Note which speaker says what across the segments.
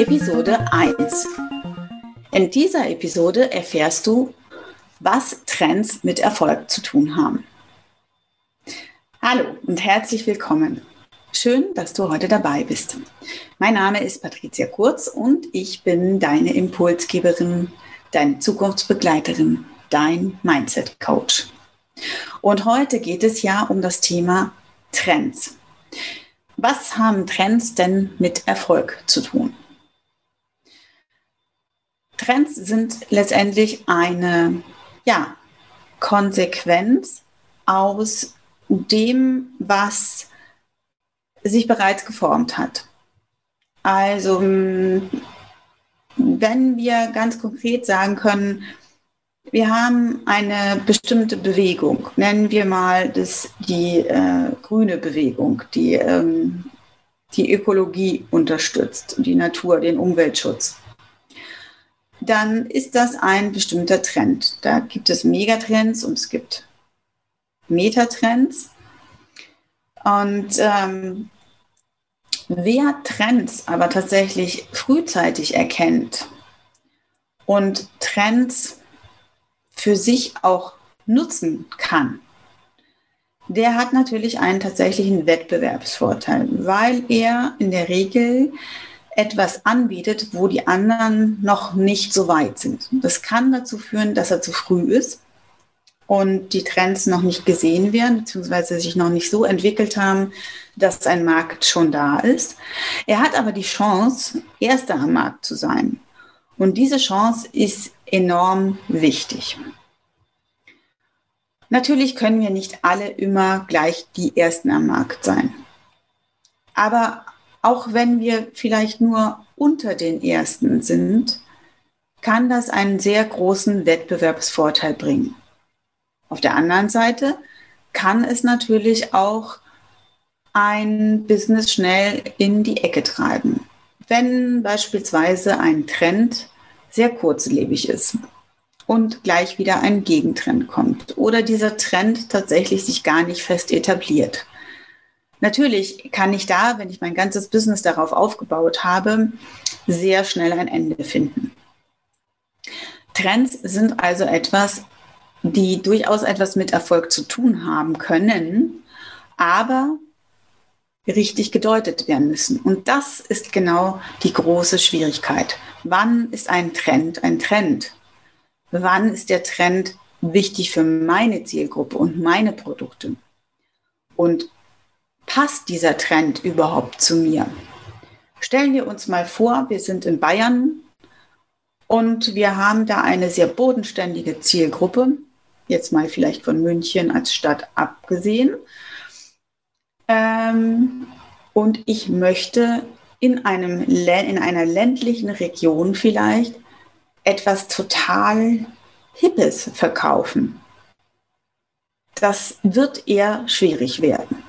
Speaker 1: Episode 1. In dieser Episode erfährst du, was Trends mit Erfolg zu tun haben. Hallo und herzlich willkommen. Schön, dass du heute dabei bist. Mein Name ist Patricia Kurz und ich bin deine Impulsgeberin, deine Zukunftsbegleiterin, dein Mindset Coach. Und heute geht es ja um das Thema Trends. Was haben Trends denn mit Erfolg zu tun? Trends sind letztendlich eine ja, Konsequenz aus dem, was sich bereits geformt hat. Also wenn wir ganz konkret sagen können, wir haben eine bestimmte Bewegung, nennen wir mal das die äh, grüne Bewegung, die ähm, die Ökologie unterstützt, die Natur, den Umweltschutz dann ist das ein bestimmter Trend. Da gibt es Megatrends und es gibt Metatrends. Und ähm, wer Trends aber tatsächlich frühzeitig erkennt und Trends für sich auch nutzen kann, der hat natürlich einen tatsächlichen Wettbewerbsvorteil, weil er in der Regel etwas anbietet, wo die anderen noch nicht so weit sind. Das kann dazu führen, dass er zu früh ist und die Trends noch nicht gesehen werden, beziehungsweise sich noch nicht so entwickelt haben, dass ein Markt schon da ist. Er hat aber die Chance, erster am Markt zu sein. Und diese Chance ist enorm wichtig. Natürlich können wir nicht alle immer gleich die Ersten am Markt sein. Aber auch wenn wir vielleicht nur unter den Ersten sind, kann das einen sehr großen Wettbewerbsvorteil bringen. Auf der anderen Seite kann es natürlich auch ein Business schnell in die Ecke treiben. Wenn beispielsweise ein Trend sehr kurzlebig ist und gleich wieder ein Gegentrend kommt oder dieser Trend tatsächlich sich gar nicht fest etabliert. Natürlich kann ich da, wenn ich mein ganzes Business darauf aufgebaut habe, sehr schnell ein Ende finden. Trends sind also etwas, die durchaus etwas mit Erfolg zu tun haben können, aber richtig gedeutet werden müssen. Und das ist genau die große Schwierigkeit. Wann ist ein Trend ein Trend? Wann ist der Trend wichtig für meine Zielgruppe und meine Produkte? Und passt dieser Trend überhaupt zu mir? Stellen wir uns mal vor, wir sind in Bayern und wir haben da eine sehr bodenständige Zielgruppe, jetzt mal vielleicht von München als Stadt abgesehen. Ähm, und ich möchte in, einem, in einer ländlichen Region vielleicht etwas total Hippes verkaufen. Das wird eher schwierig werden.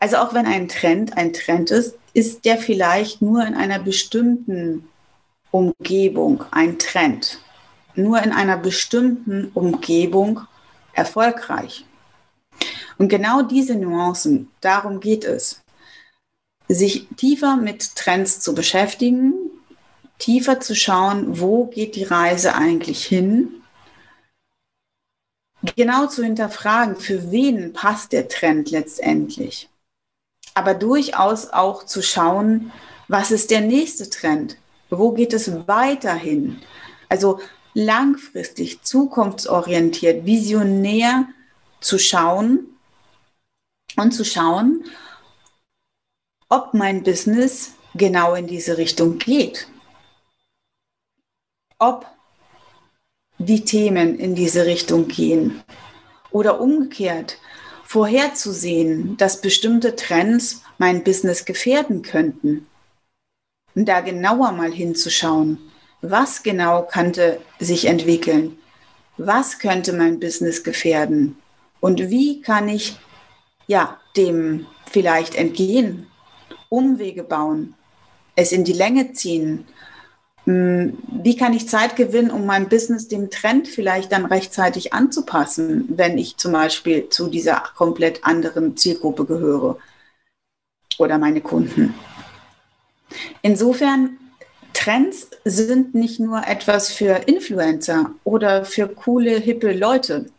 Speaker 1: Also auch wenn ein Trend ein Trend ist, ist der vielleicht nur in einer bestimmten Umgebung ein Trend. Nur in einer bestimmten Umgebung erfolgreich. Und genau diese Nuancen, darum geht es. Sich tiefer mit Trends zu beschäftigen, tiefer zu schauen, wo geht die Reise eigentlich hin, genau zu hinterfragen, für wen passt der Trend letztendlich aber durchaus auch zu schauen, was ist der nächste Trend? Wo geht es weiterhin? Also langfristig, zukunftsorientiert, visionär zu schauen und zu schauen, ob mein Business genau in diese Richtung geht. Ob die Themen in diese Richtung gehen. Oder umgekehrt, vorherzusehen, dass bestimmte Trends mein Business gefährden könnten. Und da genauer mal hinzuschauen, was genau könnte sich entwickeln, was könnte mein Business gefährden und wie kann ich ja dem vielleicht entgehen, Umwege bauen, es in die Länge ziehen wie kann ich Zeit gewinnen, um mein Business dem Trend vielleicht dann rechtzeitig anzupassen, wenn ich zum Beispiel zu dieser komplett anderen Zielgruppe gehöre oder meine Kunden. Insofern, Trends sind nicht nur etwas für Influencer oder für coole, hippe Leute.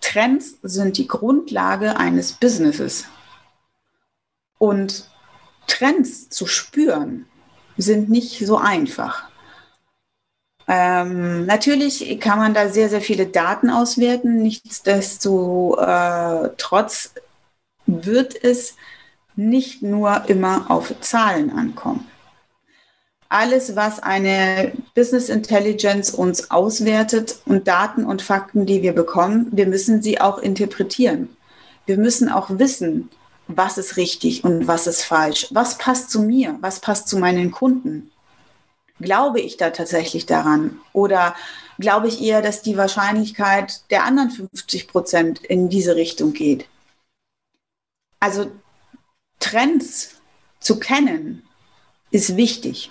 Speaker 1: Trends sind die Grundlage eines Businesses. Und Trends zu spüren, sind nicht so einfach. Ähm, natürlich kann man da sehr, sehr viele Daten auswerten. Nichtsdestotrotz wird es nicht nur immer auf Zahlen ankommen. Alles, was eine Business Intelligence uns auswertet und Daten und Fakten, die wir bekommen, wir müssen sie auch interpretieren. Wir müssen auch wissen, was ist richtig und was ist falsch, was passt zu mir, was passt zu meinen Kunden. Glaube ich da tatsächlich daran? Oder glaube ich eher, dass die Wahrscheinlichkeit der anderen 50 Prozent in diese Richtung geht? Also Trends zu kennen ist wichtig.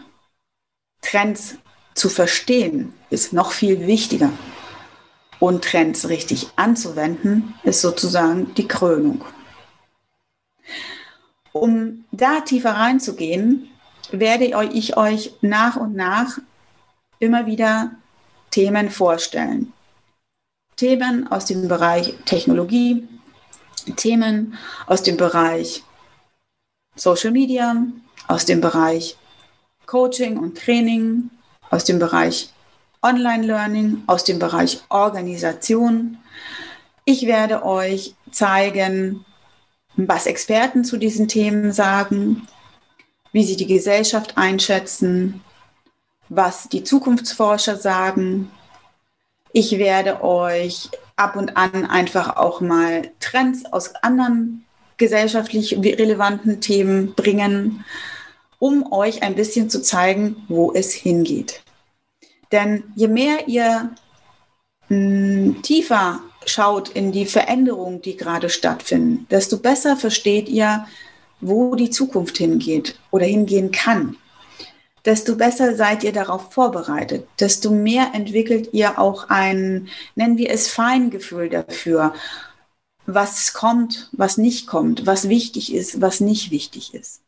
Speaker 1: Trends zu verstehen ist noch viel wichtiger. Und Trends richtig anzuwenden ist sozusagen die Krönung. Um da tiefer reinzugehen, werde ich euch nach und nach immer wieder Themen vorstellen. Themen aus dem Bereich Technologie, Themen aus dem Bereich Social Media, aus dem Bereich Coaching und Training, aus dem Bereich Online-Learning, aus dem Bereich Organisation. Ich werde euch zeigen, was Experten zu diesen Themen sagen, wie sie die Gesellschaft einschätzen, was die Zukunftsforscher sagen. Ich werde euch ab und an einfach auch mal Trends aus anderen gesellschaftlich relevanten Themen bringen, um euch ein bisschen zu zeigen, wo es hingeht. Denn je mehr ihr mh, hm, tiefer schaut in die Veränderungen, die gerade stattfinden, desto besser versteht ihr, wo die Zukunft hingeht oder hingehen kann. Desto besser seid ihr darauf vorbereitet, desto mehr entwickelt ihr auch ein, nennen wir es Feingefühl dafür, was kommt, was nicht kommt, was wichtig ist, was nicht wichtig ist.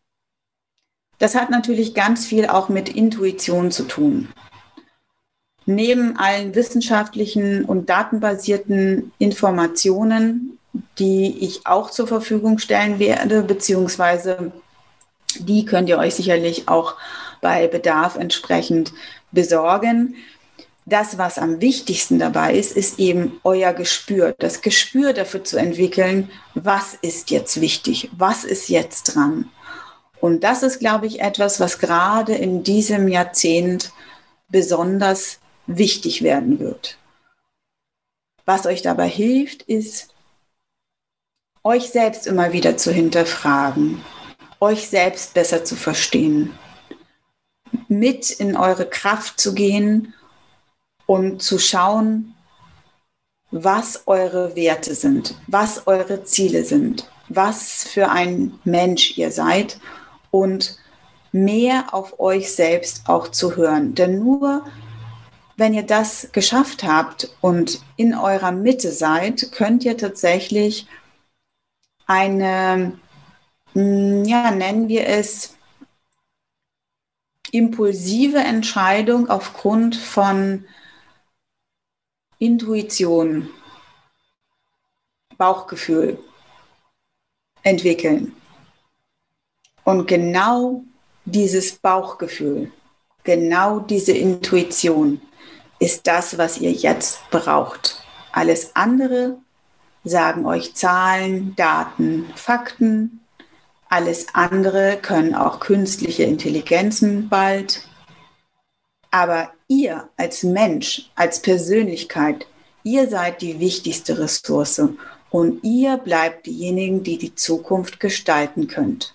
Speaker 1: Das hat natürlich ganz viel auch mit Intuition zu tun neben allen wissenschaftlichen und datenbasierten Informationen, die ich auch zur Verfügung stellen werde, beziehungsweise die könnt ihr euch sicherlich auch bei Bedarf entsprechend besorgen. Das, was am wichtigsten dabei ist, ist eben euer Gespür. Das Gespür dafür zu entwickeln, was ist jetzt wichtig, was ist jetzt dran. Und das ist, glaube ich, etwas, was gerade in diesem Jahrzehnt besonders wichtig werden wird. Was euch dabei hilft, ist, euch selbst immer wieder zu hinterfragen, euch selbst besser zu verstehen, mit in eure Kraft zu gehen und zu schauen, was eure Werte sind, was eure Ziele sind, was für ein Mensch ihr seid und mehr auf euch selbst auch zu hören. Denn nur wenn ihr das geschafft habt und in eurer Mitte seid, könnt ihr tatsächlich eine, hm, ja, nennen wir es, impulsive Entscheidung aufgrund von Intuition, Bauchgefühl entwickeln. Und genau dieses Bauchgefühl genau diese Intuition ist das, was ihr jetzt braucht. Alles andere sagen euch Zahlen, Daten, Fakten. Alles andere können auch künstliche Intelligenzen bald. Aber ihr als Mensch, als Persönlichkeit, ihr seid die wichtigste Ressource und ihr bleibt diejenigen, die die Zukunft gestalten könnt.